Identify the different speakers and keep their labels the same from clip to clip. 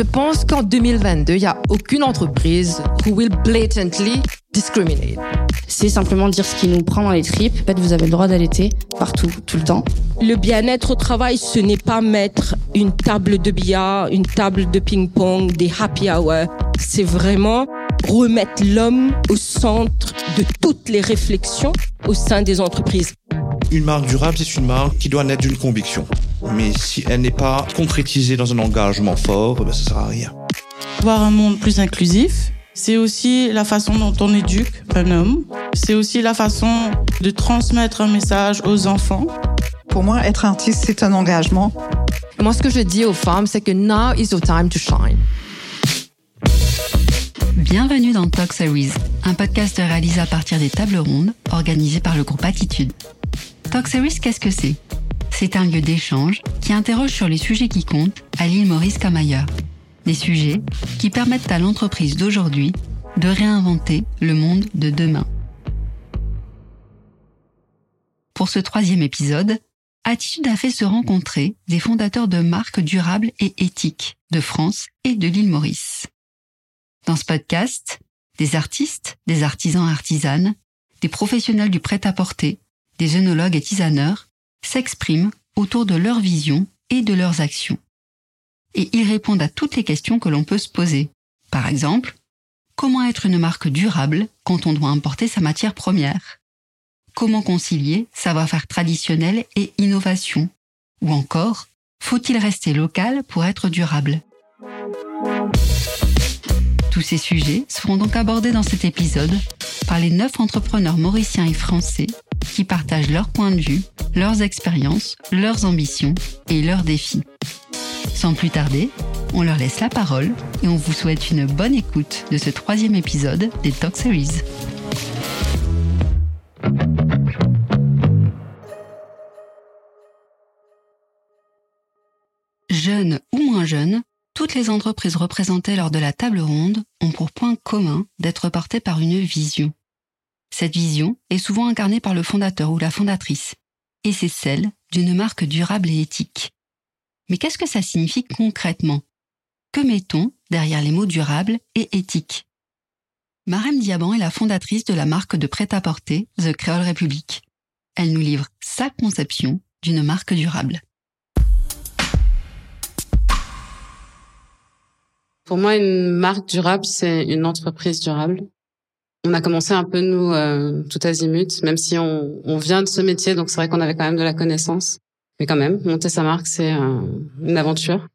Speaker 1: Je pense qu'en 2022, il n'y a aucune entreprise who will blatantly discriminate.
Speaker 2: C'est simplement dire ce qui nous prend dans les tripes. En fait, vous avez le droit d'allaiter partout, tout le temps.
Speaker 3: Le bien-être au travail, ce n'est pas mettre une table de billard, une table de ping-pong, des happy hours. C'est vraiment remettre l'homme au centre de toutes les réflexions au sein des entreprises.
Speaker 4: Une marque durable, c'est une marque qui doit naître d'une conviction. Mais si elle n'est pas concrétisée dans un engagement fort, ben, ça sert à rien.
Speaker 5: Voir un monde plus inclusif, c'est aussi la façon dont on éduque un homme. C'est aussi la façon de transmettre un message aux enfants.
Speaker 6: Pour moi, être artiste, c'est un engagement.
Speaker 1: moi, ce que je dis aux femmes, c'est que now is the time to shine.
Speaker 7: Bienvenue dans Talk Series, un podcast réalisé à partir des tables rondes organisées par le groupe Attitude. Talk Series, qu'est-ce que c'est? C'est un lieu d'échange qui interroge sur les sujets qui comptent à l'île Maurice comme. Des sujets qui permettent à l'entreprise d'aujourd'hui de réinventer le monde de demain. Pour ce troisième épisode, Attitude a fait se rencontrer des fondateurs de marques durables et éthiques de France et de l'île Maurice. Dans ce podcast, des artistes, des artisans artisanes, des professionnels du prêt-à-porter, des œnologues et tisaneurs s'expriment autour de leur vision et de leurs actions. Et ils répondent à toutes les questions que l'on peut se poser. Par exemple, comment être une marque durable quand on doit importer sa matière première? Comment concilier savoir-faire traditionnel et innovation? Ou encore, faut-il rester local pour être durable? Tous ces sujets seront donc abordés dans cet épisode par les neuf entrepreneurs mauriciens et français qui partagent leurs points de vue, leurs expériences, leurs ambitions et leurs défis. Sans plus tarder, on leur laisse la parole et on vous souhaite une bonne écoute de ce troisième épisode des Talk Series. Jeunes ou moins jeunes, toutes les entreprises représentées lors de la table ronde ont pour point commun d'être portées par une vision. Cette vision est souvent incarnée par le fondateur ou la fondatrice, et c'est celle d'une marque durable et éthique. Mais qu'est-ce que ça signifie concrètement? Que mettons derrière les mots durable et éthique? Marem Diaban est la fondatrice de la marque de prêt-à-porter The Creole Republic. Elle nous livre sa conception d'une marque durable.
Speaker 8: Pour moi, une marque durable, c'est une entreprise durable. On a commencé un peu nous euh, tout azimut, même si on, on vient de ce métier, donc c'est vrai qu'on avait quand même de la connaissance. Mais quand même, monter sa marque, c'est euh, une aventure.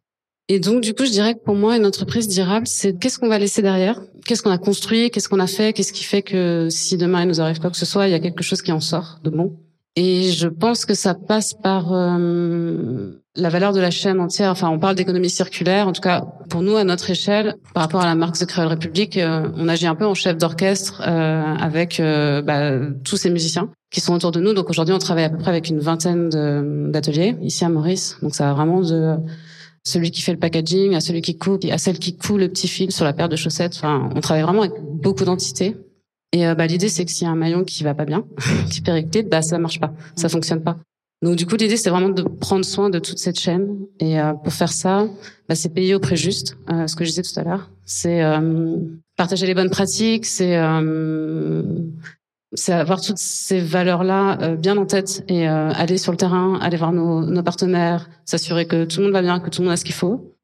Speaker 8: Et donc, du coup, je dirais que pour moi, une entreprise durable, c'est qu'est-ce qu'on va laisser derrière, qu'est-ce qu'on a construit, qu'est-ce qu'on a fait, qu'est-ce qui fait que si demain il nous arrive quoi que ce soit, il y a quelque chose qui en sort de bon? Et je pense que ça passe par euh, la valeur de la chaîne entière. Enfin, on parle d'économie circulaire. En tout cas, pour nous, à notre échelle, par rapport à la marque The Creole République, euh, on agit un peu en chef d'orchestre euh, avec euh, bah, tous ces musiciens qui sont autour de nous. Donc aujourd'hui, on travaille à peu près avec une vingtaine d'ateliers ici à Maurice. Donc ça va vraiment de celui qui fait le packaging à celui qui coupe, à celle qui coule le petit fil sur la paire de chaussettes. Enfin, on travaille vraiment avec beaucoup d'entités. Et bah, l'idée, c'est que s'il y a un maillon qui va pas bien, qui périclite, bah ça marche pas, ça fonctionne pas. Donc du coup, l'idée, c'est vraiment de prendre soin de toute cette chaîne. Et euh, pour faire ça, bah, c'est payer au prix juste, euh, ce que je disais tout à l'heure. C'est euh, partager les bonnes pratiques, c'est c'est avoir toutes ces valeurs-là bien en tête et aller sur le terrain, aller voir nos, nos partenaires, s'assurer que tout le monde va bien, que tout le monde a ce qu'il faut.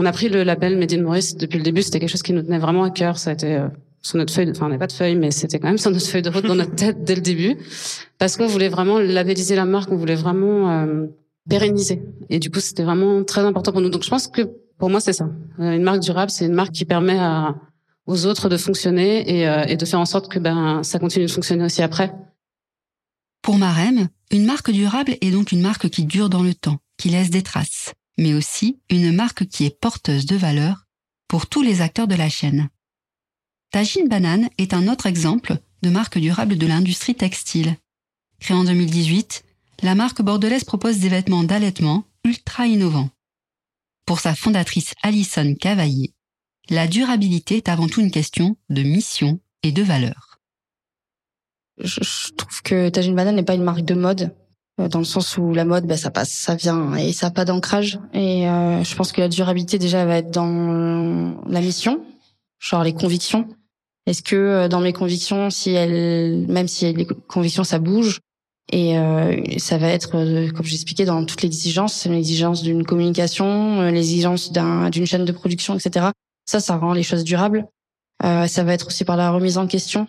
Speaker 8: On a pris le label Made in Maurice depuis le début. C'était quelque chose qui nous tenait vraiment à cœur. Ça a été euh, sur notre feuille, enfin on n'a pas de feuille, mais c'était quand même sur notre feuille de route dans notre tête dès le début, parce qu'on voulait vraiment labelliser la marque, on voulait vraiment euh, pérenniser. Et du coup, c'était vraiment très important pour nous. Donc je pense que pour moi, c'est ça. Euh, une marque durable, c'est une marque qui permet à, aux autres de fonctionner et, et de faire en sorte que ben ça continue de fonctionner aussi après.
Speaker 7: Pour Marem, une marque durable est donc une marque qui dure dans le temps, qui laisse des traces mais aussi une marque qui est porteuse de valeur pour tous les acteurs de la chaîne. Tajin Banane est un autre exemple de marque durable de l'industrie textile. Créée en 2018, la marque bordelaise propose des vêtements d'allaitement ultra innovants. Pour sa fondatrice Alison Cavaillé, la durabilité est avant tout une question de mission et de valeur.
Speaker 2: Je, trouve que Tajine Banane n'est pas une marque de mode dans le sens où la mode, bah, ça passe, ça vient et ça n'a pas d'ancrage. Et euh, je pense que la durabilité déjà va être dans la mission, genre les convictions. Est-ce que euh, dans mes convictions, si elles, même si les convictions ça bouge, et euh, ça va être, euh, comme j'expliquais, dans toutes les exigences, l'exigence d'une communication, l'exigence d'un, d'une chaîne de production, etc. Ça, ça rend les choses durables. Euh, ça va être aussi par la remise en question.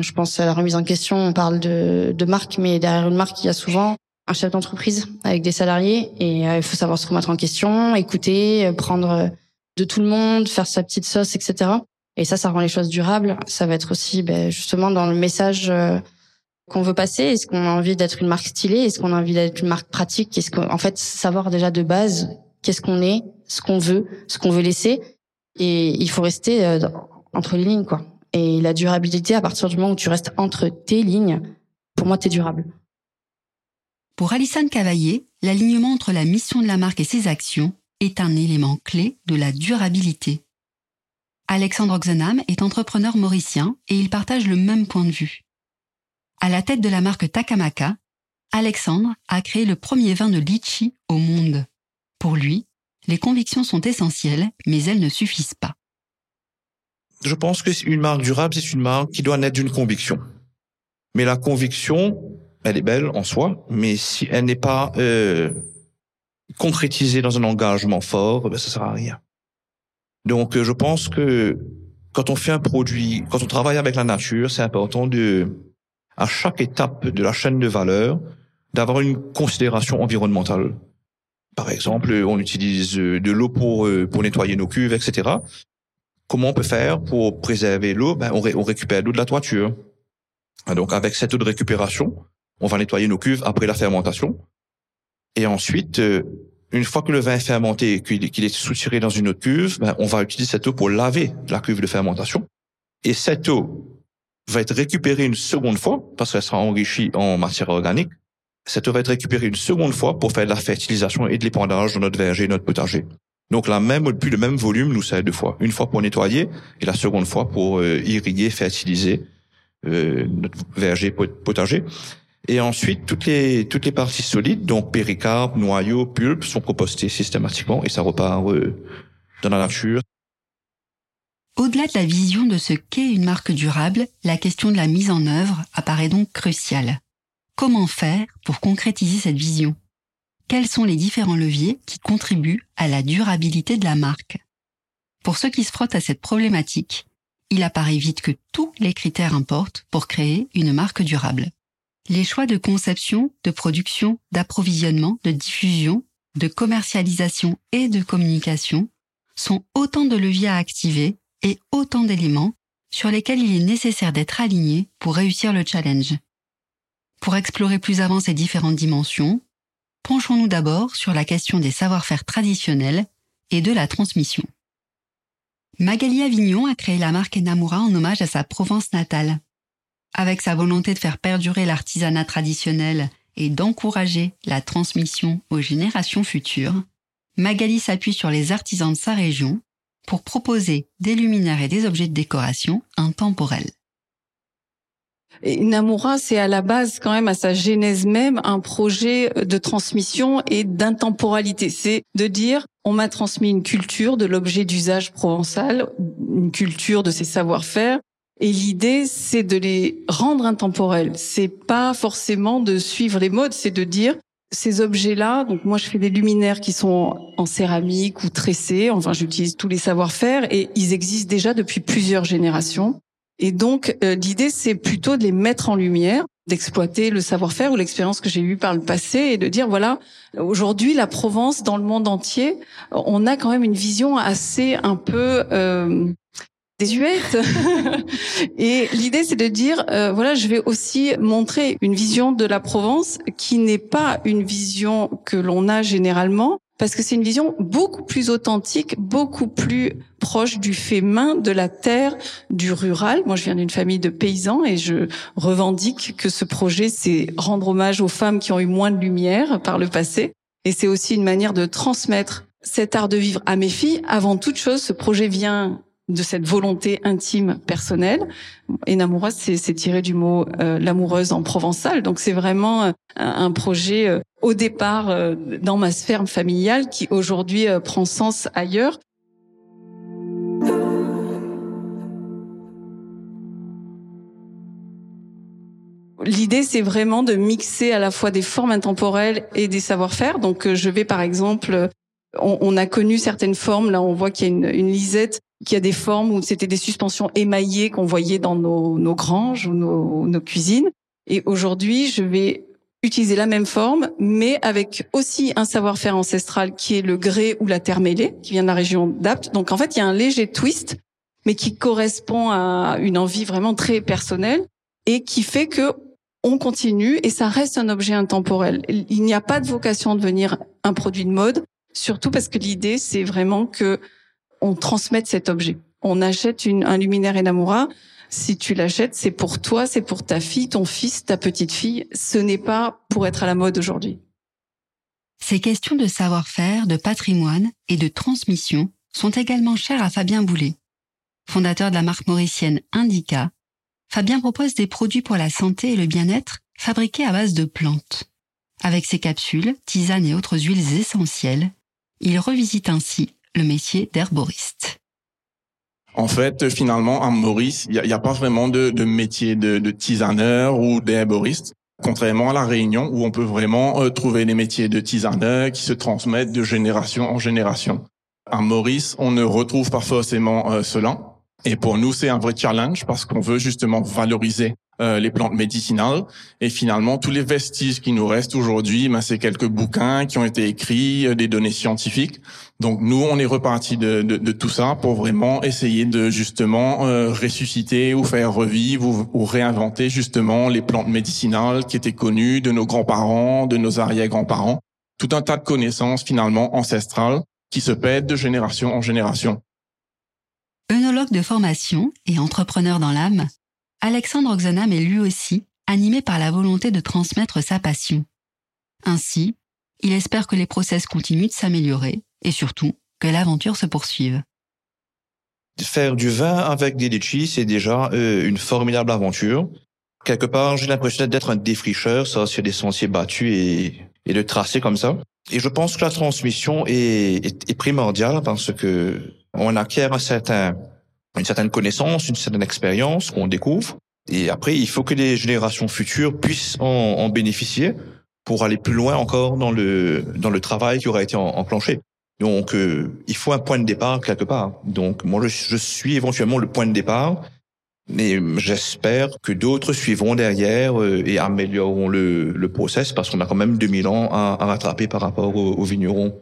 Speaker 2: Je pense à la remise en question, on parle de, de marque, mais derrière une marque, il y a souvent un chef d'entreprise avec des salariés et euh, il faut savoir se remettre en question, écouter, euh, prendre euh, de tout le monde, faire sa petite sauce, etc. Et ça, ça rend les choses durables. Ça va être aussi ben, justement dans le message qu'on veut passer. Est-ce qu'on a envie d'être une marque stylée? Est-ce qu'on a envie d'être une marque pratique? Est-ce qu'en fait, savoir déjà de base qu'est-ce qu'on est, ce qu'on veut, ce qu'on veut laisser. Et il faut rester entre les lignes, quoi. Et la durabilité, à partir du moment où tu restes entre tes lignes, pour moi, t'es durable.
Speaker 7: Pour Alison Cavaillé, l'alignement entre la mission de la marque et ses actions est un élément clé de la durabilité. Alexandre Oxenham est entrepreneur mauricien et il partage le même point de vue. À la tête de la marque Takamaka, Alexandre a créé le premier vin de litchi au monde. Pour lui, les convictions sont essentielles, mais elles ne suffisent pas.
Speaker 4: Je pense que une marque durable, c'est une marque qui doit naître d'une conviction. Mais la conviction, elle est belle en soi, mais si elle n'est pas euh, concrétisée dans un engagement fort, ben, ça sert à rien. Donc, euh, je pense que quand on fait un produit, quand on travaille avec la nature, c'est important de, à chaque étape de la chaîne de valeur, d'avoir une considération environnementale. Par exemple, on utilise de l'eau pour euh, pour nettoyer nos cuves, etc. Comment on peut faire pour préserver l'eau? Ben, on, on récupère l'eau de la toiture. Donc, avec cette eau de récupération, on va nettoyer nos cuves après la fermentation. Et ensuite, euh, une fois que le vin est fermenté et qu'il est soutiré dans une autre cuve, ben, on va utiliser cette eau pour laver la cuve de fermentation. Et cette eau va être récupérée une seconde fois, parce qu'elle sera enrichie en matière organique. Cette eau va être récupérée une seconde fois pour faire de la fertilisation et de l'épandage dans notre verger, notre potager. Donc la même, plus le même volume nous sert deux fois. Une fois pour nettoyer et la seconde fois pour euh, irriguer, fertiliser euh, notre verger, potager. Et ensuite, toutes les toutes les parties solides, donc péricarpe, noyau, pulpe, sont compostées systématiquement et ça repart euh, dans la nature.
Speaker 7: Au-delà de la vision de ce qu'est une marque durable, la question de la mise en œuvre apparaît donc cruciale. Comment faire pour concrétiser cette vision? Quels sont les différents leviers qui contribuent à la durabilité de la marque? Pour ceux qui se frottent à cette problématique, il apparaît vite que tous les critères importent pour créer une marque durable. Les choix de conception, de production, d'approvisionnement, de diffusion, de commercialisation et de communication sont autant de leviers à activer et autant d'éléments sur lesquels il est nécessaire d'être aligné pour réussir le challenge. Pour explorer plus avant ces différentes dimensions, penchons-nous d'abord sur la question des savoir-faire traditionnels et de la transmission. Magali Avignon a créé la marque Enamura en hommage à sa Provence natale. Avec sa volonté de faire perdurer l'artisanat traditionnel et d'encourager la transmission aux générations futures, Magali s'appuie sur les artisans de sa région pour proposer des luminaires et des objets de décoration intemporels.
Speaker 9: Namura, c'est à la base quand même, à sa genèse même, un projet de transmission et d'intemporalité. C'est de dire, on m'a transmis une culture de l'objet d'usage provençal, une culture de ses savoir-faire, et l'idée, c'est de les rendre intemporels. C'est pas forcément de suivre les modes, c'est de dire ces objets-là. Donc moi, je fais des luminaires qui sont en céramique ou tressés. Enfin, j'utilise tous les savoir-faire et ils existent déjà depuis plusieurs générations. Et donc, euh, l'idée, c'est plutôt de les mettre en lumière, d'exploiter le savoir-faire ou l'expérience que j'ai eue par le passé et de dire, voilà, aujourd'hui, la Provence, dans le monde entier, on a quand même une vision assez un peu euh, désuète. et l'idée, c'est de dire, euh, voilà, je vais aussi montrer une vision de la Provence qui n'est pas une vision que l'on a généralement, parce que c'est une vision beaucoup plus authentique, beaucoup plus proche du fait main, de la terre, du rural. Moi, je viens d'une famille de paysans et je revendique que ce projet, c'est rendre hommage aux femmes qui ont eu moins de lumière par le passé. Et c'est aussi une manière de transmettre cet art de vivre à mes filles. Avant toute chose, ce projet vient de cette volonté intime personnelle. Enamura, c'est tiré du mot euh, l'amoureuse en provençal. Donc c'est vraiment euh, un, projet euh, au départ dans ma sphère familiale qui aujourd'hui prend sens ailleurs. L'idée, c'est vraiment de mixer à la fois des formes intemporelles et des savoir-faire. Donc, je vais par exemple on, a connu certaines formes. Là, on voit qu'il y a une, une, lisette qui a des formes où c'était des suspensions émaillées qu'on voyait dans nos, granges ou nos, cuisines. Et aujourd'hui, je vais utiliser la même forme, mais avec aussi un savoir-faire ancestral qui est le grès ou la terre mêlée, qui vient de la région d'Apt. Donc en fait, il y a un léger twist, mais qui correspond à une envie vraiment très personnelle et qui fait que on continue et ça reste un objet intemporel. Il n'y a pas de vocation à devenir un produit de mode. Surtout parce que l'idée, c'est vraiment que on transmette cet objet. On achète une, un luminaire Enamura. Si tu l'achètes, c'est pour toi, c'est pour ta fille, ton fils, ta petite fille. Ce n'est pas pour être à la mode aujourd'hui.
Speaker 7: Ces questions de savoir-faire, de patrimoine et de transmission sont également chères à Fabien Boulet. Fondateur de la marque mauricienne Indica, Fabien propose des produits pour la santé et le bien-être fabriqués à base de plantes. Avec ses capsules, tisanes et autres huiles essentielles, il revisite ainsi le métier d'herboriste.
Speaker 10: En fait, finalement, à Maurice, il n'y a, pas vraiment de, métier de, tisaneur ou d'herboriste. Contrairement à la Réunion, où on peut vraiment euh, trouver des métiers de tisaneur qui se transmettent de génération en génération. À Maurice, on ne retrouve pas forcément euh, cela. Et pour nous, c'est un vrai challenge parce qu'on veut justement valoriser euh, les plantes médicinales. Et finalement, tous les vestiges qui nous restent aujourd'hui, ben, c'est quelques bouquins qui ont été écrits, des données scientifiques. Donc nous, on est reparti de, de, de, tout ça pour vraiment essayer de justement euh, ressusciter ou faire revivre ou, ou, réinventer justement les plantes médicinales qui étaient connues de nos grands-parents, de nos arrière-grands-parents. Tout un tas de connaissances finalement ancestrales qui se pètent de génération en génération.
Speaker 7: Œnologue de formation et entrepreneur dans l'âme, Alexandre Oxenham est lui aussi animé par la volonté de transmettre sa passion. Ainsi, il espère que les process continuent de s'améliorer et surtout que l'aventure se poursuive.
Speaker 4: Faire du vin avec des litchis, c'est déjà euh, une formidable aventure. Quelque part, j'ai l'impression d'être un défricheur, ça, sur des sentiers battus et, et de tracer comme ça. Et je pense que la transmission est, est, est primordiale parce que on acquiert un certain une certaine connaissance, une certaine expérience qu'on découvre. Et après, il faut que les générations futures puissent en, bénéficier pour aller plus loin encore dans le dans le travail qui aura été enclenché. Donc, euh, il faut un point de départ quelque part. Donc, moi, je, suis éventuellement le point de départ, mais j'espère que d'autres suivront derrière euh, et amélioreront le, le process parce qu'on a quand même 2000 ans à, rattraper par rapport aux vignerons.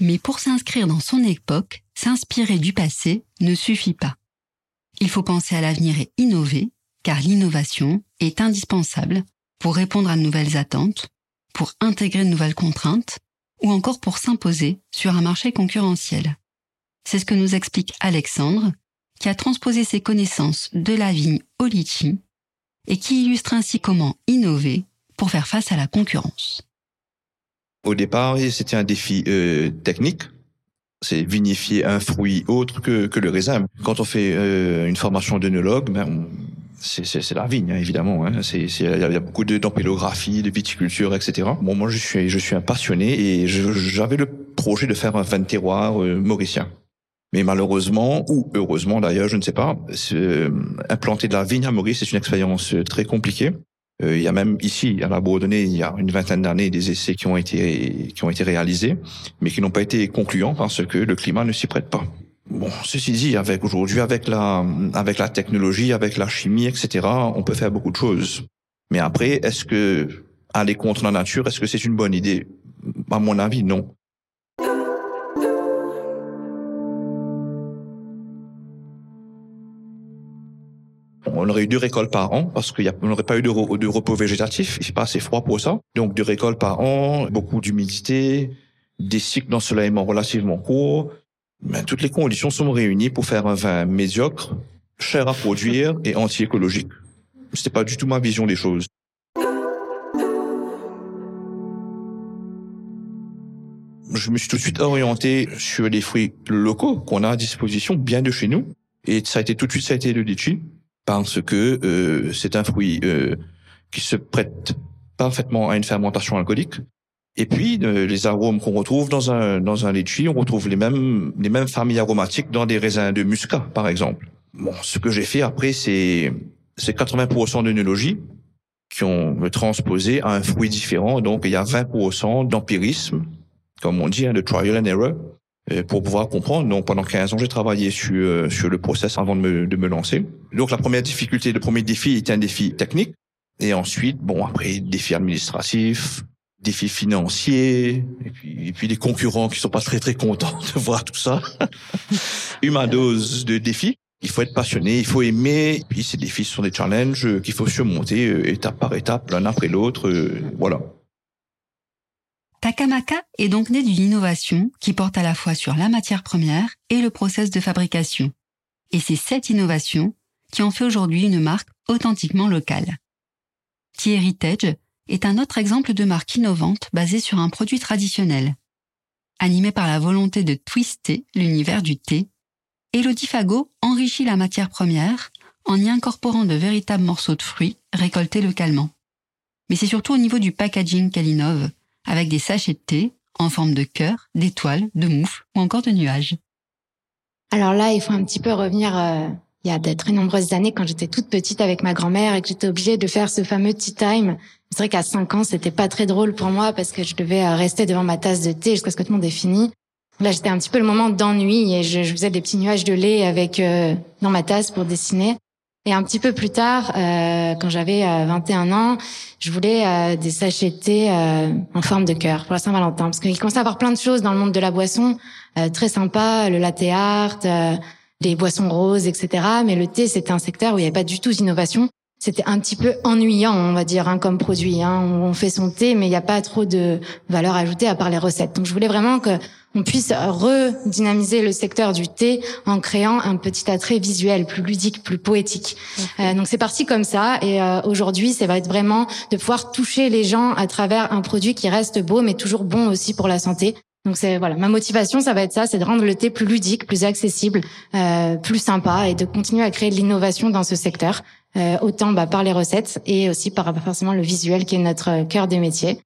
Speaker 7: Mais pour s'inscrire dans son époque, s'inspirer du passé ne suffit pas. Il faut penser à l'avenir et innover, car l'innovation est indispensable pour répondre à de nouvelles attentes, pour intégrer de nouvelles contraintes, ou encore pour s'imposer sur un marché concurrentiel. C'est ce que nous explique Alexandre, qui a transposé ses connaissances de la vigne au litchi et qui illustre ainsi comment innover pour faire face à la concurrence.
Speaker 4: Au départ, c'était un défi euh, technique. C'est vinifier un fruit autre que, que le raisin. Quand on fait euh, une formation d'œnologue, ben, c'est la vigne, hein, évidemment. Hein. Il y, a beaucoup d'ampélographie, de viticulture, etc. Bon, moi, je suis, je suis un passionné et j'avais le projet de faire un vin de terroir euh, mauricien. Mais malheureusement, ou heureusement d'ailleurs, je ne sais pas, euh, implanter de la vigne à Maurice, c'est une expérience très compliquée. Euh, il y a même ici, à la Bourdonnais, il y a une vingtaine d'années, des essais qui ont été qui ont été réalisés, mais qui n'ont pas été concluants parce que le climat ne s'y prête pas. Bon, ceci dit, avec aujourd'hui, avec la avec la technologie, avec la chimie, etc., on peut faire beaucoup de choses. Mais après, est-ce que aller contre la nature, est-ce que c'est une bonne idée? À mon avis, non. on aurait eu deux récoltes par an parce qu'on n'aurait pas eu de, repos végétatif. Il fait pas assez froid pour ça. Donc deux récoltes par an, beaucoup d'humidité, des cycles d'ensoleillement relativement courts. Mais toutes les conditions sont réunies pour faire un vin médiocre, cher à produire et anti-écologique. C'était pas du tout ma vision des choses. je me suis tout de suite orienté sur les fruits locaux qu'on a à disposition, bien de chez nous. Et ça a été tout de suite, ça a été le litchi, parce que euh, c'est un fruit euh, qui se prête parfaitement à une fermentation alcoolique. Et puis euh, les arômes qu'on retrouve dans un dans un litchi, on retrouve les mêmes les mêmes familles aromatiques dans des raisins de muscat, par exemple. Bon, ce que j'ai fait après, c'est c'est 80% d'œnologie qui ont transposé à un fruit différent. Donc il y a 20% d'empirisme, comme on dit, hein, de trial and error, euh, pour pouvoir comprendre. Donc pendant 15 ans, j'ai travaillé sur euh, sur le process avant de me, de me lancer. Donc la première difficulté, le premier défi était un défi technique. Et ensuite, bon, après, défi administratif, défis financiers, et puis, et des concurrents qui sont pas très très contents de voir tout ça. Une dose de défis. Il faut être passionné, il faut aimer. Et puis ces défis sont des challenges qu'il faut surmonter euh, étape par étape, l'un après l'autre. Euh, voilà.
Speaker 7: Takamaka est donc né d'une innovation qui porte à la fois sur la matière première et le process de fabrication. Et c'est cette innovation qui en fait aujourd'hui une marque authentiquement locale. Tea Heritage est un autre exemple de marque innovante basée sur un produit traditionnel. Animé par la volonté de twister l'univers du thé, Elodie Fagot enrichit la matière première en y incorporant de véritables morceaux de fruits récoltés localement. Mais c'est surtout au niveau du packaging qu'elle innove, avec des sachets de thé en forme de cœur, d'étoiles, de moufles ou encore de nuages.
Speaker 11: Alors là, il faut un petit peu revenir euh, il y a de très nombreuses années quand j'étais toute petite avec ma grand-mère et que j'étais obligée de faire ce fameux tea time. C'est vrai qu'à 5 ans, c'était pas très drôle pour moi parce que je devais euh, rester devant ma tasse de thé jusqu'à ce que tout le monde ait fini. Là, j'étais un petit peu le moment d'ennui et je, je, faisais des petits nuages de lait avec euh, dans ma tasse pour dessiner. Et un petit peu plus tard, euh, quand j'avais 21 ans, je voulais des sachets de thé en forme de cœur pour la Saint-Valentin, parce qu'il commençait à avoir plein de choses dans le monde de la boisson, très sympa, le latte art, les boissons roses, etc. Mais le thé, c'était un secteur où il n'y avait pas du tout d'innovation. C'était un petit peu ennuyant, on va dire, hein, comme produit. Hein. On fait son thé, mais il n'y a pas trop de valeur ajoutée à part les recettes. Donc, je voulais vraiment que on puisse redynamiser le secteur du thé en créant un petit attrait visuel plus ludique, plus poétique. Euh, donc c'est parti comme ça et euh, aujourd'hui ça va être vraiment de pouvoir toucher les gens à travers un produit qui reste beau mais toujours bon aussi pour la santé. Donc c'est voilà, ma motivation, ça va être ça, c'est de rendre le thé plus ludique, plus accessible, euh, plus sympa, et de continuer à créer de l'innovation dans ce secteur, euh, autant bah, par les recettes et aussi par forcément le visuel qui est notre cœur des métiers.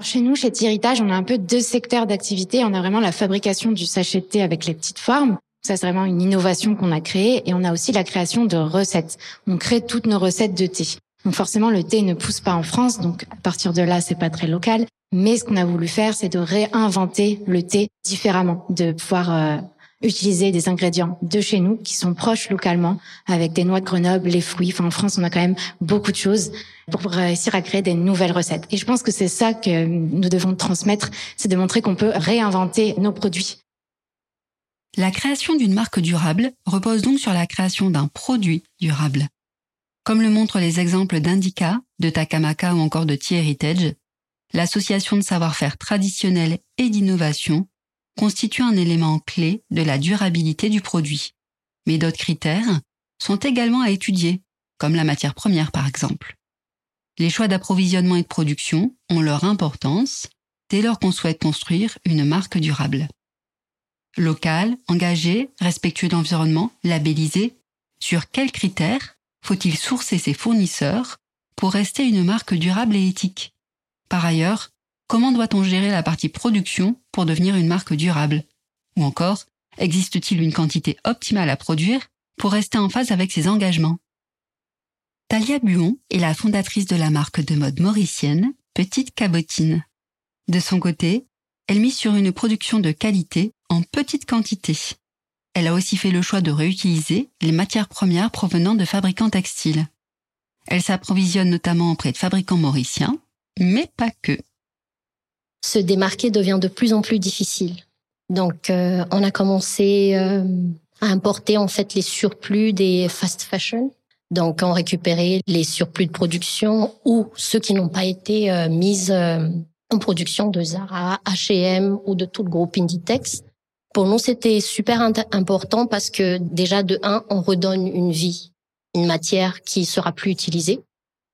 Speaker 11: Chez nous, chez Théritage, on a un peu deux secteurs d'activité. On a vraiment la fabrication du sachet de thé avec les petites formes. Ça, c'est vraiment une innovation qu'on a créée. Et on a aussi la création de recettes. On crée toutes nos recettes de thé. Donc forcément, le thé ne pousse pas en France, donc à partir de là, c'est pas très local. Mais ce qu'on a voulu faire, c'est de réinventer le thé différemment, de pouvoir euh, utiliser des ingrédients de chez nous qui sont proches localement, avec des noix de Grenoble, les fruits. Enfin, en France, on a quand même beaucoup de choses pour réussir à créer des nouvelles recettes. Et je pense que c'est ça que nous devons transmettre, c'est de montrer qu'on peut réinventer nos produits.
Speaker 7: La création d'une marque durable repose donc sur la création d'un produit durable. Comme le montrent les exemples d'Indica, de Takamaka ou encore de Tea Heritage, l'association de savoir-faire traditionnel et d'innovation constitue un élément clé de la durabilité du produit. Mais d'autres critères sont également à étudier, comme la matière première par exemple. Les choix d'approvisionnement et de production ont leur importance dès lors qu'on souhaite construire une marque durable. Local, engagé, respectueux d'environnement, labellisé, sur quels critères faut-il sourcer ses fournisseurs pour rester une marque durable et éthique? Par ailleurs, comment doit-on gérer la partie production pour devenir une marque durable? Ou encore, existe-t-il une quantité optimale à produire pour rester en phase avec ses engagements? Talia Buon est la fondatrice de la marque de mode mauricienne Petite Cabotine. De son côté, elle mise sur une production de qualité en petite quantité. Elle a aussi fait le choix de réutiliser les matières premières provenant de fabricants textiles. Elle s'approvisionne notamment auprès de fabricants mauriciens, mais pas que.
Speaker 12: Se démarquer devient de plus en plus difficile. Donc, euh, on a commencé euh, à importer en fait les surplus des fast fashion. Donc, on récupérait les surplus de production ou ceux qui n'ont pas été euh, mis en production de Zara, H&M ou de tout le groupe Inditex pour nous, c'était super important parce que déjà de un, on redonne une vie, une matière qui sera plus utilisée.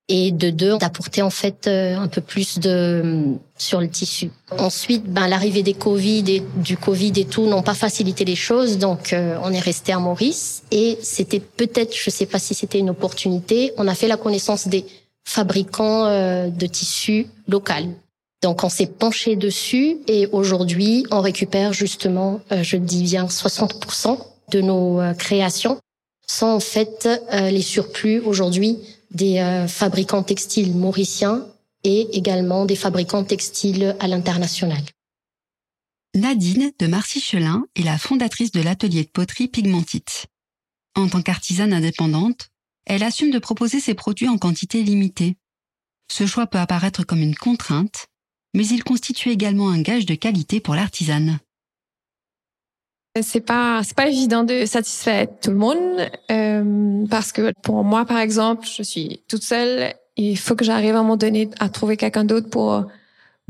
Speaker 12: Et de deux d'apporter en fait euh, un peu plus de sur le tissu. Ensuite, ben l'arrivée des Covid et du Covid et tout n'ont pas facilité les choses, donc euh, on est resté à Maurice et c'était peut-être, je sais pas si c'était une opportunité, on a fait la connaissance des fabricants euh, de tissus local. Donc on s'est penché dessus et aujourd'hui on récupère justement, je dis bien 60% de nos créations sont en fait les surplus aujourd'hui des euh, fabricants textiles mauriciens et également des fabricants textiles à l'international.
Speaker 7: Nadine de Marcy-Chelin est la fondatrice de l'atelier de poterie Pigmentite. En tant qu'artisane indépendante, elle assume de proposer ses produits en quantité limitée. Ce choix peut apparaître comme une contrainte, mais il constitue également un gage de qualité pour l'artisane.
Speaker 13: C'est pas c'est pas évident de satisfaire tout le monde euh, parce que pour moi par exemple je suis toute seule il faut que j'arrive à un moment donné à trouver quelqu'un d'autre pour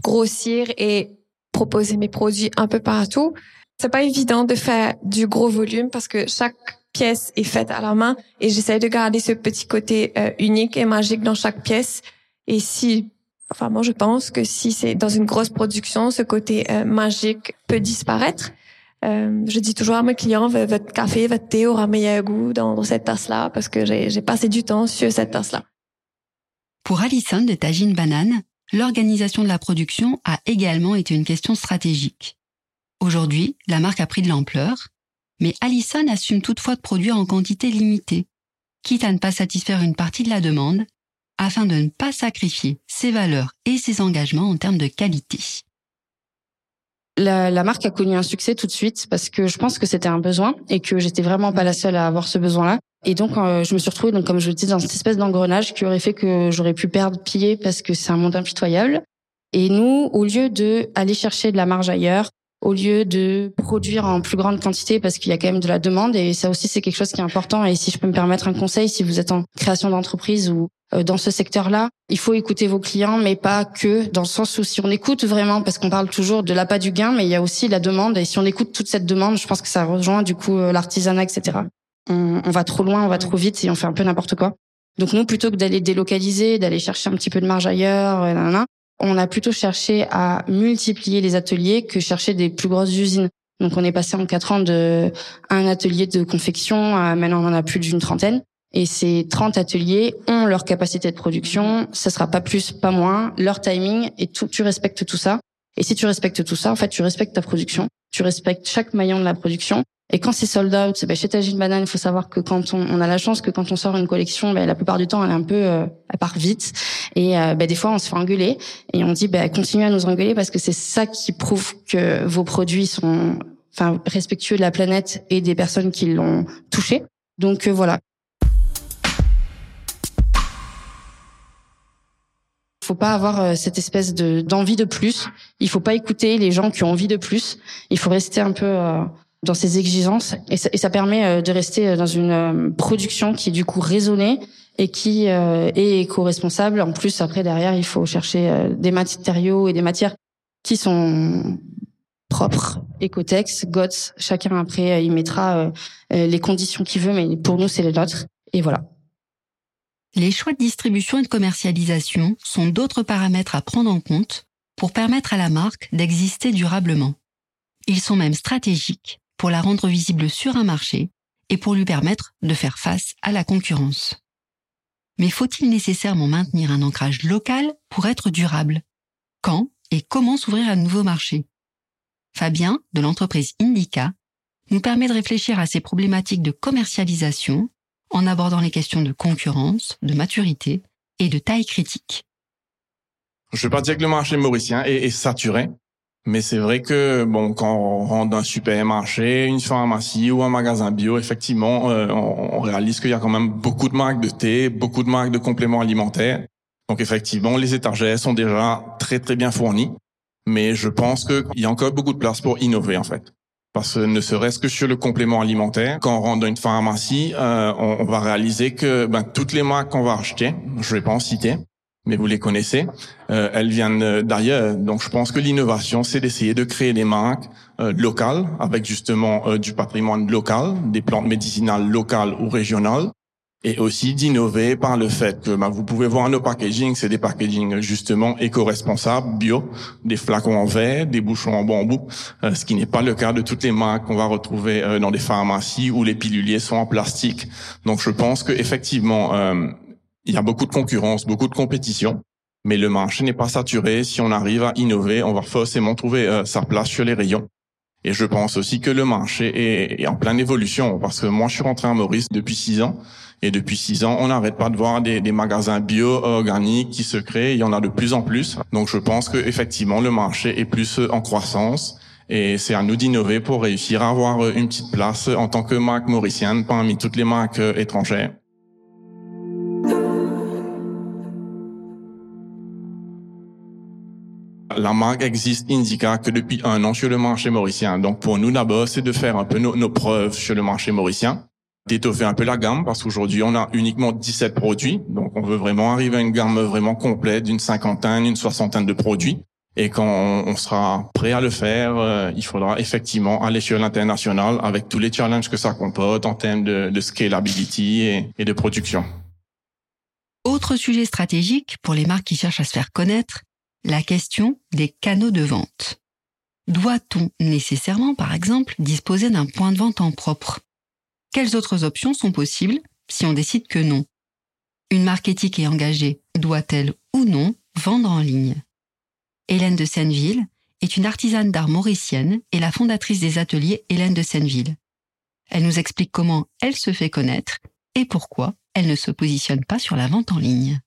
Speaker 13: grossir et proposer mes produits un peu partout. C'est pas évident de faire du gros volume parce que chaque pièce est faite à la main et j'essaie de garder ce petit côté euh, unique et magique dans chaque pièce. Et si, enfin moi je pense que si c'est dans une grosse production, ce côté euh, magique peut disparaître. Euh, je dis toujours à mes clients, votre café, votre thé aura meilleur goût dans, cette tasse-là parce que j'ai passé du temps sur cette tasse-là.
Speaker 7: Pour Alison de Tagine Banane, l'organisation de la production a également été une question stratégique. Aujourd'hui, la marque a pris de l'ampleur, mais Alison assume toutefois de produire en quantité limitée, quitte à ne pas satisfaire une partie de la demande, afin de ne pas sacrifier ses valeurs et ses engagements en termes de qualité
Speaker 2: la, la, marque a connu un succès tout de suite parce que je pense que c'était un besoin et que j'étais vraiment pas la seule à avoir ce besoin-là. Et donc, euh, je me suis retrouvée, donc, comme je le dis, dans cette espèce d'engrenage qui aurait fait que j'aurais pu perdre pied parce que c'est un monde impitoyable. Et nous, au lieu de aller chercher de la marge ailleurs, au lieu de produire en plus grande quantité parce qu'il y a quand même de la demande et ça aussi c'est quelque chose qui est important et si je peux me permettre un conseil si vous êtes en création d'entreprise ou dans ce secteur-là. Il faut écouter vos clients, mais pas que dans le sens où si on écoute vraiment, parce qu'on parle toujours de l'appât du gain, mais il y a aussi la demande. Et si on écoute toute cette demande, je pense que ça rejoint du coup euh, l'artisanat, etc. On, on, va trop loin, on va trop vite et on fait un peu n'importe quoi. Donc nous, plutôt que d'aller délocaliser, d'aller chercher un petit peu de marge ailleurs, euh, on a plutôt cherché à multiplier les ateliers que chercher des plus grosses usines. Donc on est passé en quatre ans de un atelier de confection à maintenant on en a plus d'une trentaine. Et ces 30 ateliers ont leur capacité de production, ça sera pas plus, pas moins, leur timing, et tout, tu respectes tout ça. Et si tu respectes tout ça, en fait, tu respectes ta production, tu respectes chaque maillon de la production. Et quand c'est sold out, ben, chez Tagine Banane, il faut savoir que quand on, on, a la chance que quand on sort une collection, ben, la plupart du temps, elle est un peu, euh, elle part vite. Et euh, ben, des fois, on se fait engueuler et on dit, ben, continuez à nous engueuler parce que c'est ça qui prouve que vos produits sont, enfin, respectueux de la planète et des personnes qui l'ont touché. Donc euh, voilà, faut pas avoir euh, cette espèce de d'envie de plus. Il faut pas écouter les gens qui ont envie de plus. Il faut rester un peu euh, dans ses exigences et ça, et ça permet euh, de rester dans une production qui est du coup raisonnée et qui est éco-responsable. En plus, après derrière, il faut chercher des matériaux et des matières qui sont propres, Ecotex, GOTS. Chacun après, il mettra les conditions qu'il veut, mais pour nous, c'est les nôtres. Et voilà.
Speaker 7: Les choix de distribution et de commercialisation sont d'autres paramètres à prendre en compte pour permettre à la marque d'exister durablement. Ils sont même stratégiques pour la rendre visible sur un marché et pour lui permettre de faire face à la concurrence. Mais faut-il nécessairement maintenir un ancrage local pour être durable? Quand et comment s'ouvrir à de nouveaux marchés? Fabien, de l'entreprise Indica, nous permet de réfléchir à ces problématiques de commercialisation en abordant les questions de concurrence, de maturité et de taille critique.
Speaker 10: Je vais pas dire que le marché mauricien est, saturé, mais c'est vrai que bon, quand on rentre dans un supermarché, une pharmacie ou un magasin bio, effectivement, euh, on, réalise qu'il y a quand même beaucoup de marques de thé, beaucoup de marques de compléments alimentaires. Donc effectivement, les étagères sont déjà très très bien fournies, mais je pense qu'il y a encore beaucoup de place pour innover en fait. Parce que ne serait-ce que sur le complément alimentaire, quand on rentre dans une pharmacie, euh, on, va réaliser que ben, toutes les marques qu'on va acheter, je vais pas en citer, mais vous les connaissez, euh, elles viennent d'ailleurs. Donc je pense que l'innovation, c'est d'essayer de créer des marques euh, locales, avec justement du patrimoine local, des plantes médicinales locales ou régionales, et aussi d'innover par le fait que bah, vous pouvez voir nos packaging, c'est des packaging justement éco-responsables, bio, des flacons en verre, des bouchons en bambou, euh, ce qui n'est pas le cas de toutes les marques qu'on va retrouver euh, dans des pharmacies où les piluliers sont en plastique. Donc je pense que effectivement euh, il y a beaucoup de concurrence, beaucoup de compétition, mais le marché n'est pas saturé. Si on arrive à innover, on va forcément trouver sa place sur les rayons. Et je pense aussi que le marché est, en pleine évolution parce que moi je suis rentré à Maurice depuis six ans et depuis six ans, on n'arrête pas de voir des, des magasins bio-organiques qui se créent. Il y en a de plus en plus. Donc, je pense que effectivement, le marché est plus en croissance. Et c'est à nous d'innover pour réussir à avoir une petite place en tant que marque mauricienne parmi toutes les marques étrangères. La marque existe Indica que depuis un an sur le marché mauricien. Donc pour nous d'abord, c'est de faire un peu nos, nos preuves sur le marché mauricien d'étoffer un peu la gamme parce qu'aujourd'hui on a uniquement 17 produits. Donc on veut vraiment arriver à une gamme vraiment complète d'une cinquantaine, une soixantaine de produits. Et quand on sera prêt à le faire, euh, il faudra effectivement aller sur l'international avec tous les challenges que ça comporte en termes de, scalability et de production.
Speaker 7: Autre sujet stratégique pour les marques qui cherchent à se faire connaître, la question des canaux de vente. Doit-on nécessairement, par exemple, disposer d'un point de vente en propre? Quelles autres options sont possibles si on décide que non? Une marque éthique et engagée doit-elle ou non vendre en ligne? Hélène de Senneville est une artisane d'art mauricienne et la fondatrice des ateliers Hélène de Senneville. Elle nous explique comment elle se fait connaître et pourquoi elle ne se positionne pas sur la vente en ligne.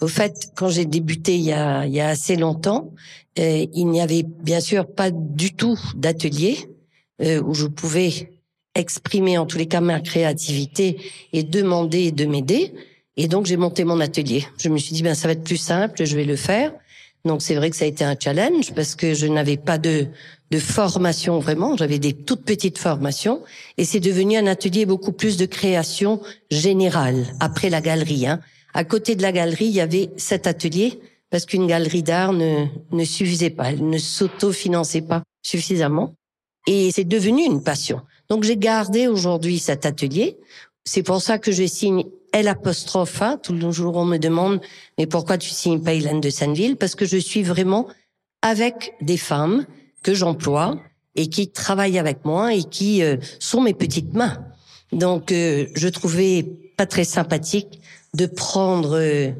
Speaker 14: Au fait, quand j'ai débuté il y a, assez longtemps, euh, il n'y avait bien sûr pas du tout d'atelier euh, où je pouvais exprimer en tous les cas ma créativité et demander de m'aider. Et donc j'ai monté mon atelier. Je me suis dit ben ça va être plus simple, je vais le faire. Donc c'est vrai que ça a été un challenge parce que je n'avais pas de de formation vraiment, j'avais des toutes petites formations et c'est devenu un atelier beaucoup plus de création générale après la galerie. Hein. À côté de la galerie, il y avait cet atelier parce qu'une galerie d'art ne ne suffisait pas, elle ne s'auto-finançait pas suffisamment et c'est devenu une passion. Donc j'ai gardé aujourd'hui cet atelier. C'est pour ça que je signe L apostrophe A. Tout le jour on me demande mais pourquoi tu signes pas Hélène de Senneville? Parce que je suis vraiment avec des femmes que j'emploie et qui travaillent avec moi et qui euh, sont mes petites mains. Donc euh, je trouvais pas très sympathique de prendre euh,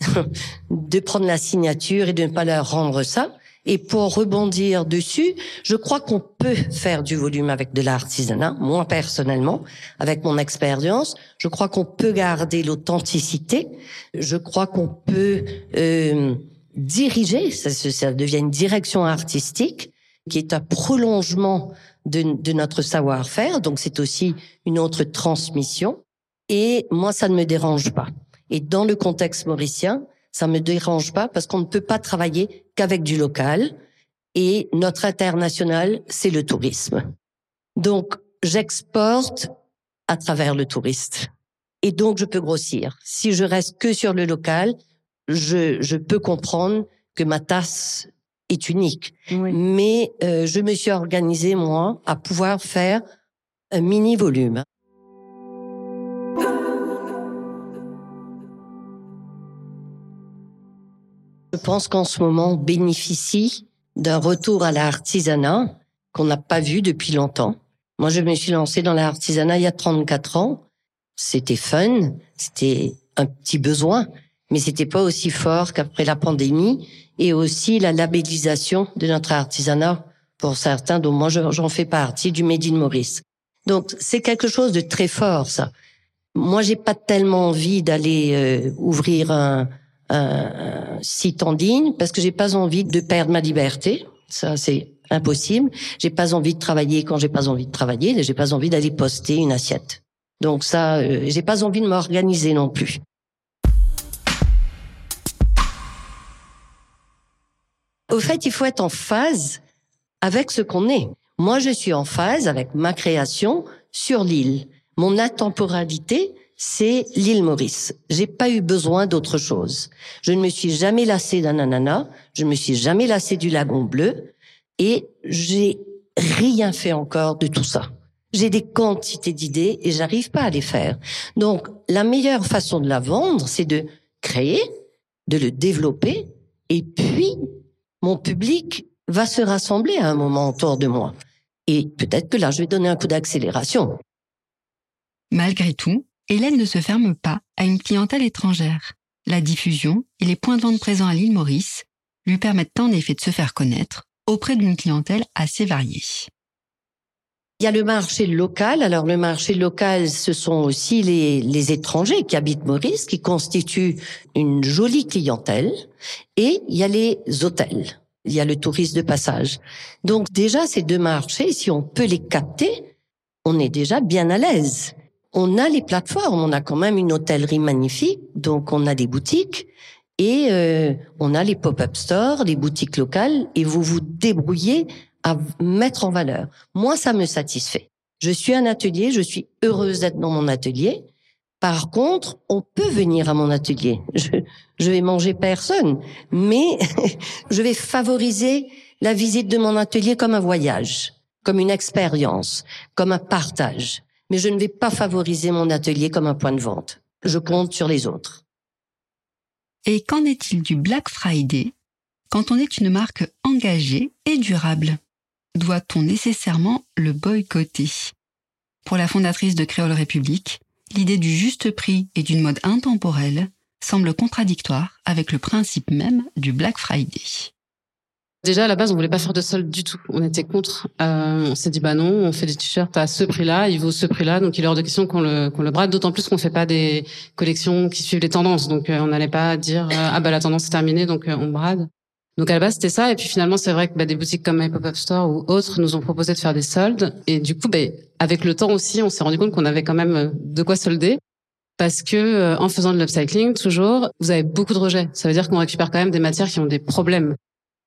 Speaker 14: de prendre la signature et de ne pas leur rendre ça. Et pour rebondir dessus, je crois qu'on peut faire du volume avec de l'artisanat. Moi, personnellement, avec mon expérience, je crois qu'on peut garder l'authenticité. Je crois qu'on peut euh, diriger, ça, devient une direction artistique qui est un prolongement de notre savoir-faire. Donc, c'est aussi une autre transmission. Et moi, ça ne me dérange pas. Et dans le contexte mauricien, ça me dérange pas parce qu'on ne peut pas travailler qu'avec du local et notre international, c'est le tourisme. Donc, j'exporte à travers le touriste. Et donc, je peux grossir. Si je reste que sur le local, je, je peux comprendre que ma tasse est unique. Mais euh, je me suis organisée, moi, à pouvoir faire un mini volume. Je pense qu'en ce moment, on bénéficie d'un retour à l'artisanat qu'on n'a pas vu depuis longtemps. Moi, je me suis lancée dans l'artisanat il y a 34 ans. C'était fun, c'était un petit besoin, mais c'était pas aussi fort qu'après la pandémie et aussi la labellisation de notre artisanat pour certains, dont moi j'en fais partie, du Made in Maurice. Donc c'est quelque chose de très fort, ça. Moi, j'ai pas tellement envie d'aller euh, ouvrir un, un site en ligne parce que j'ai pas envie de perdre ma liberté. Ça, c'est impossible. J'ai pas envie de travailler quand j'ai pas envie de travailler. J'ai pas envie d'aller poster une assiette. Donc ça, euh, j'ai pas envie de m'organiser non plus. Au fait, il faut être en phase avec ce qu'on est. Moi, je suis en phase avec ma création sur l'île. Mon intemporalité, c'est l'île Maurice. J'ai pas eu besoin d'autre chose. Je ne me suis jamais lassée d'un ananas, je ne me suis jamais lassée du lagon bleu, et j'ai rien fait encore de tout ça. J'ai des quantités d'idées et j'arrive pas à les faire. Donc, la meilleure façon de la vendre, c'est de créer, de le développer, et puis mon public va se rassembler à un moment autour de moi. Et peut-être que là, je vais donner un coup d'accélération.
Speaker 7: Malgré tout, Hélène ne se ferme pas à une clientèle étrangère. La diffusion et les points de vente présents à l'île Maurice lui permettent en effet de se faire connaître auprès d'une clientèle assez variée.
Speaker 14: Il y a le marché local. Alors le marché local, ce sont aussi les, étrangers qui habitent Maurice, qui constituent une jolie clientèle. Et il y a les hôtels. Il y a le tourisme de passage. Donc déjà, ces deux marchés, si on peut les capter, on est déjà bien à l'aise. On a les plateformes, on a quand même une hôtellerie magnifique, donc on a des boutiques et euh, on a les pop-up stores, les boutiques locales, et vous vous débrouillez à mettre en valeur. Moi, ça me satisfait. Je suis un atelier, je suis heureuse d'être dans mon atelier. Par contre, on peut venir à mon atelier. Je, je vais manger personne, mais je vais favoriser la visite de mon atelier comme un voyage, comme une expérience, comme un partage. Mais je ne vais pas favoriser mon atelier comme un point de vente. Je compte sur les autres.
Speaker 7: Et qu'en est-il du Black Friday quand on est une marque engagée et durable? Doit-on nécessairement le boycotter? Pour la fondatrice de Créole République, l'idée du juste prix et d'une mode intemporelle semble contradictoire avec le principe même du Black Friday.
Speaker 8: Déjà à la base, on voulait pas faire de solde du tout. On était contre. Euh, on s'est dit bah non, on fait des t-shirts à ce prix-là, il vaut ce prix-là, donc il est hors de question qu'on le qu'on le brade. D'autant plus qu'on fait pas des collections qui suivent les tendances, donc euh, on n'allait pas dire euh, ah bah la tendance est terminée, donc euh, on brade. Donc à la base c'était ça, et puis finalement c'est vrai que bah, des boutiques comme My Pop-up Store ou autres nous ont proposé de faire des soldes, et du coup bah, avec le temps aussi, on s'est rendu compte qu'on avait quand même de quoi solder. Parce que en faisant de l'upcycling, toujours, vous avez beaucoup de rejets. Ça veut dire qu'on récupère quand même des matières qui ont des problèmes.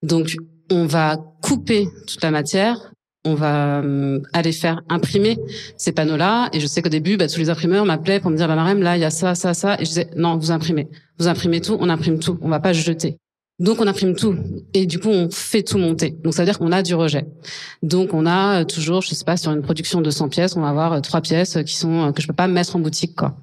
Speaker 8: Donc, on va couper toute la matière. On va euh, aller faire imprimer ces panneaux-là. Et je sais qu'au début, bah, tous les imprimeurs m'appelaient pour me dire, bah, Marème, là, il y a ça, ça, ça. Et je disais, non, vous imprimez. Vous imprimez tout, on imprime tout. On va pas jeter. Donc on imprime tout et du coup on fait tout monter. Donc ça veut dire qu'on a du rejet. Donc on a euh, toujours, je sais pas, sur une production de 100 pièces, on va avoir euh, trois pièces qui sont que je peux pas mettre en boutique quoi.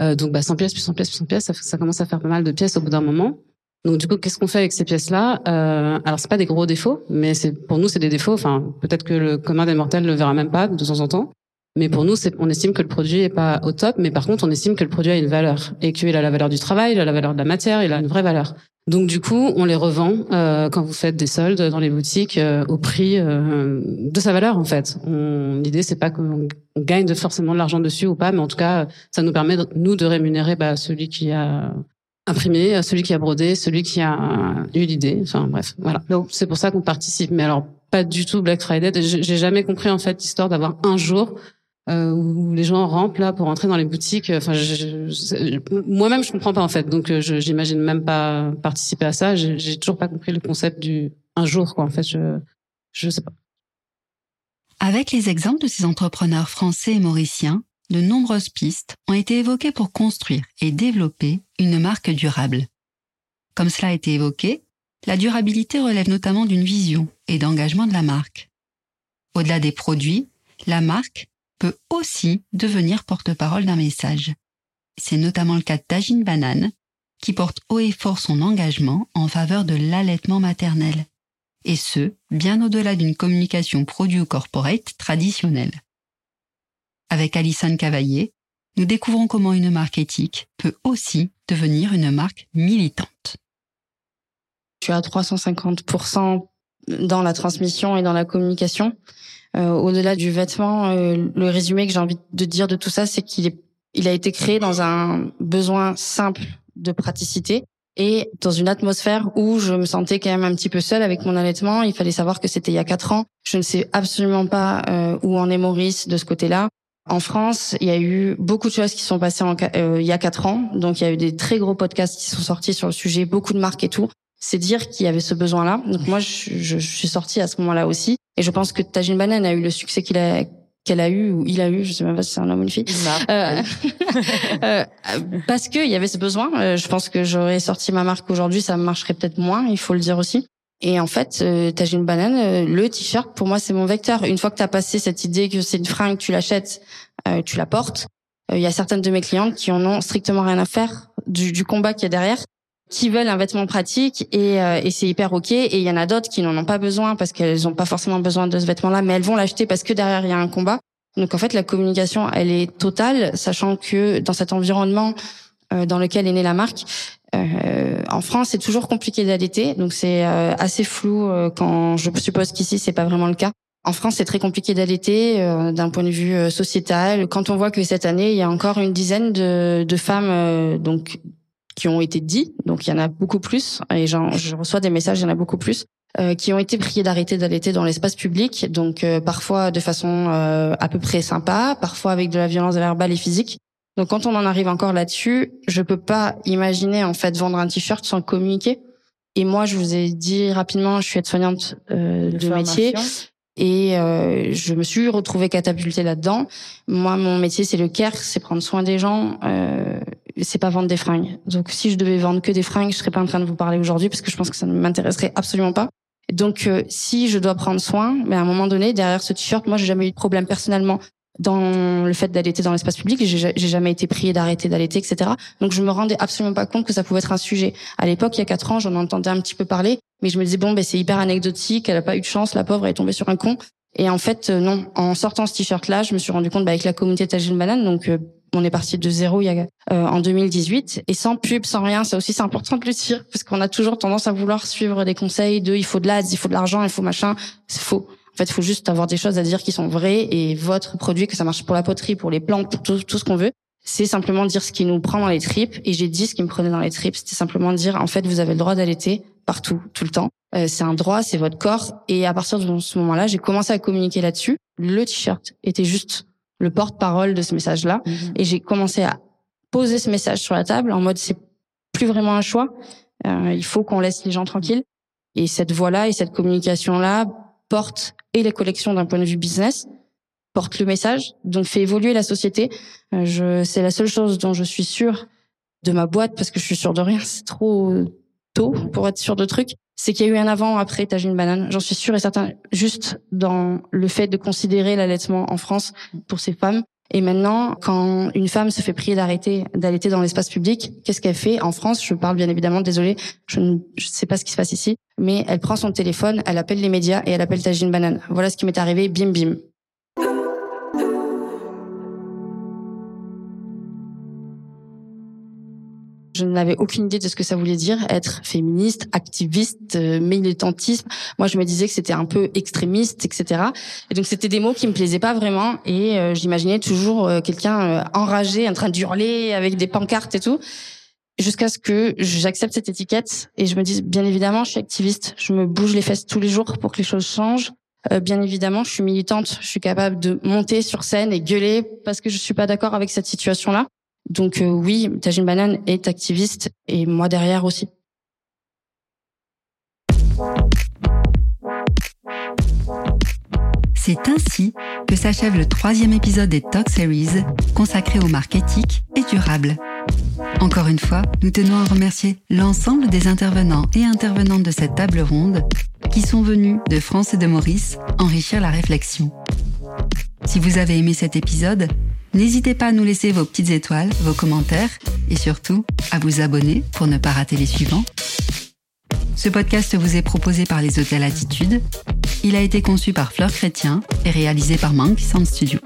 Speaker 8: Euh, donc bah 100 pièces plus 100 pièces plus 100 pièces, ça, ça commence à faire pas mal de pièces au bout d'un moment. Donc du coup, qu'est-ce qu'on fait avec ces pièces-là? Euh, Alors c'est pas des gros défauts, mais c'est pour nous c'est des défauts. Enfin, peut-être que le commun des mortels le verra même pas de temps en temps. Mais pour nous, c'est, on estime que le produit est pas au top, mais par contre, on estime que le produit a une valeur et qu'il a la valeur du travail, il a la valeur de la matière, il a une vraie valeur. Donc du coup, on les revend euh, quand vous faites des soldes dans les boutiques euh, au prix euh, de sa valeur en fait. L'idée c'est pas qu'on gagne forcément de l'argent dessus ou pas, mais en tout cas, ça nous permet nous de rémunérer bah, celui qui a imprimé, celui qui a brodé, celui qui a eu l'idée. Enfin bref, voilà. Donc c'est pour ça qu'on participe. Mais alors pas du tout Black Friday. J'ai jamais compris en fait l'histoire d'avoir un jour euh, où les gens rentrent là pour entrer dans les boutiques. Enfin, moi-même je comprends pas en fait. Donc euh, j'imagine même pas participer à ça. J'ai toujours pas compris le concept du un jour quoi. En fait, je je sais pas.
Speaker 7: Avec les exemples de ces entrepreneurs français et mauriciens, de nombreuses pistes ont été évoquées pour construire et développer une marque durable. Comme cela a été évoqué, la durabilité relève notamment d'une vision et d'engagement de la marque. Au-delà des produits, la marque peut aussi devenir porte-parole d'un message. C'est notamment le cas de Banane, qui porte haut et fort son engagement en faveur de l'allaitement maternel, et ce, bien au-delà d'une communication produit ou corporate traditionnelle. Avec Alison Cavaillé, nous découvrons comment une marque éthique peut aussi devenir une marque militante.
Speaker 2: Je suis à 350% dans la transmission et dans la communication. Euh, au-delà du vêtement, euh, le résumé que j'ai envie de dire de tout ça, c'est qu'il il a été créé dans un besoin simple de praticité et dans une atmosphère où je me sentais quand même un petit peu seule avec mon allaitement. Il fallait savoir que c'était il y a quatre ans. Je ne sais absolument pas euh, où en est Maurice de ce côté-là. En France, il y a eu beaucoup de choses qui sont passées en, euh, il y a quatre ans. Donc, il y a eu des très gros podcasts qui sont sortis sur le sujet, beaucoup de marques et tout. C'est dire qu'il y avait ce besoin-là. Donc, moi, je, je, suis sortie à ce moment-là aussi. Et je pense que Tajine Banane a eu le succès qu'il a qu'elle a eu ou il a eu, je sais même pas si c'est un homme ou une fille, euh, euh, parce qu'il y avait ce besoin. Euh, je pense que j'aurais sorti ma marque aujourd'hui, ça marcherait peut-être moins, il faut le dire aussi. Et en fait, euh, une Banane, euh, le t-shirt, pour moi, c'est mon vecteur. Une fois que tu as passé cette idée que c'est une fringue, tu l'achètes, euh, tu la portes, euh, il y a certaines de mes clientes qui en ont strictement rien à faire du, du combat qu'il y a derrière, qui veulent un vêtement pratique et, et c'est hyper ok. Et il y en a d'autres qui n'en ont pas besoin parce qu'elles n'ont pas forcément besoin de ce vêtement-là, mais elles vont l'acheter parce que derrière il y a un combat. Donc en fait, la communication, elle est totale, sachant que dans cet environnement dans lequel est née la marque, euh, en France, c'est toujours compliqué d'allaiter, donc c'est euh, assez flou euh, quand je suppose qu'ici c'est pas vraiment le cas. En France, c'est très compliqué d'allaiter d'un point de vue sociétal. Quand on voit que cette année, il y a encore une dizaine de, de femmes donc qui ont été dites, donc il y en a beaucoup plus, et je reçois des messages, il y en a beaucoup plus, qui ont été priés d'arrêter d'allaiter dans l'espace public, donc parfois de façon à peu près sympa, parfois avec de la violence verbale et physique. Donc quand on en arrive encore là-dessus, je peux pas imaginer en fait vendre un t-shirt sans communiquer. Et moi, je vous ai dit rapidement, je suis aide-soignante euh, de, métier. Et euh, je me suis retrouvée catapultée là-dedans. Moi, mon métier, c'est le care, c'est prendre soin des gens. Euh, c'est pas vendre des fringues. Donc, si je devais vendre que des fringues, je serais pas en train de vous parler aujourd'hui parce que je pense que ça ne m'intéresserait absolument pas. Donc, euh, si je dois prendre soin, mais à un moment donné, derrière ce t-shirt, moi, j'ai jamais eu de problème personnellement dans le fait d'allaiter dans l'espace public. J'ai jamais été priée d'arrêter d'allaiter, etc. Donc je me rendais absolument pas compte que ça pouvait être un sujet. À l'époque, il y a quatre ans, j'en entendais un petit peu parler, mais je me disais bon, ben c'est hyper anecdotique. Elle a pas eu de chance, la pauvre, elle est tombée sur un con. Et en fait, euh, non. En sortant ce t-shirt-là, je me suis rendu compte bah, avec la communauté Tagine Banane, donc euh, on est parti de zéro il y a, euh, en 2018 et sans pub, sans rien. Ça aussi, c'est important de le dire parce qu'on a toujours tendance à vouloir suivre des conseils de il faut de l'ads, il faut de l'argent, il faut machin. C'est faux. En fait, il faut juste avoir des choses à dire qui sont vraies et votre produit, que ça marche pour la poterie, pour les plantes, pour tout, tout ce qu'on veut, c'est simplement dire ce qui nous prend dans les tripes. Et j'ai dit ce qui me prenait dans les tripes, c'était simplement dire, en fait, vous avez le droit d'allaiter partout, tout le temps. Euh, c'est un droit, c'est votre corps. Et à partir de ce moment-là, j'ai commencé à communiquer là-dessus. Le t-shirt était juste le porte-parole de ce message-là. Mhm. Et j'ai commencé à poser ce message sur la table en mode, c'est plus vraiment un choix. Euh, il faut qu'on laisse les gens tranquilles. Et cette voix-là et cette communication-là porte et les collections d'un point de vue business, porte le message, donc fait évoluer la société. Euh, je, c'est la seule chose dont je suis sûre de ma boîte parce que je suis sûre de rien. C'est trop tôt pour être sûr de trucs. C'est qu'il y a eu un avant après une Banane. J'en suis sûre et certain. Juste dans le fait de considérer l'allaitement en France pour ces femmes et maintenant, quand une femme se fait prier d'arrêter d'allaiter dans l'espace public, qu'est-ce qu'elle fait en France? Je parle bien évidemment, désolé, je ne sais pas ce qui se passe ici, mais elle prend son téléphone, elle appelle les médias et elle appelle Tajine Banane. Voilà ce qui m'est arrivé, bim bim. Je n'avais aucune idée de ce que ça voulait dire être féministe, activiste, euh, militantisme. Moi, je me disais que c'était un peu extrémiste, etc. Et donc, c'était des mots qui me plaisaient pas vraiment. Et euh, j'imaginais toujours euh, quelqu'un enragé, en train d'hurler avec des pancartes et tout. Jusqu'à ce que j'accepte cette étiquette et je me dise, bien évidemment, je suis activiste. Je me bouge les fesses tous les jours pour que les choses changent. bien évidemment, je suis militante. Je suis capable de monter sur scène et gueuler parce que je suis pas d'accord avec cette situation-là. Donc euh, oui, Tajine Banane est activiste et moi derrière aussi.
Speaker 7: C'est ainsi que s'achève le troisième épisode des Talk Series consacré aux marques éthiques et durables. Encore une fois, nous tenons à remercier l'ensemble des intervenants et intervenantes de cette table ronde qui sont venus de France et de Maurice enrichir la réflexion. Si vous avez aimé cet épisode, N'hésitez pas à nous laisser vos petites étoiles, vos commentaires et surtout à vous abonner pour ne pas rater les suivants. Ce podcast vous est proposé par les Hôtels Attitude. Il a été conçu par Fleur Chrétien et réalisé par Mank Sound Studio.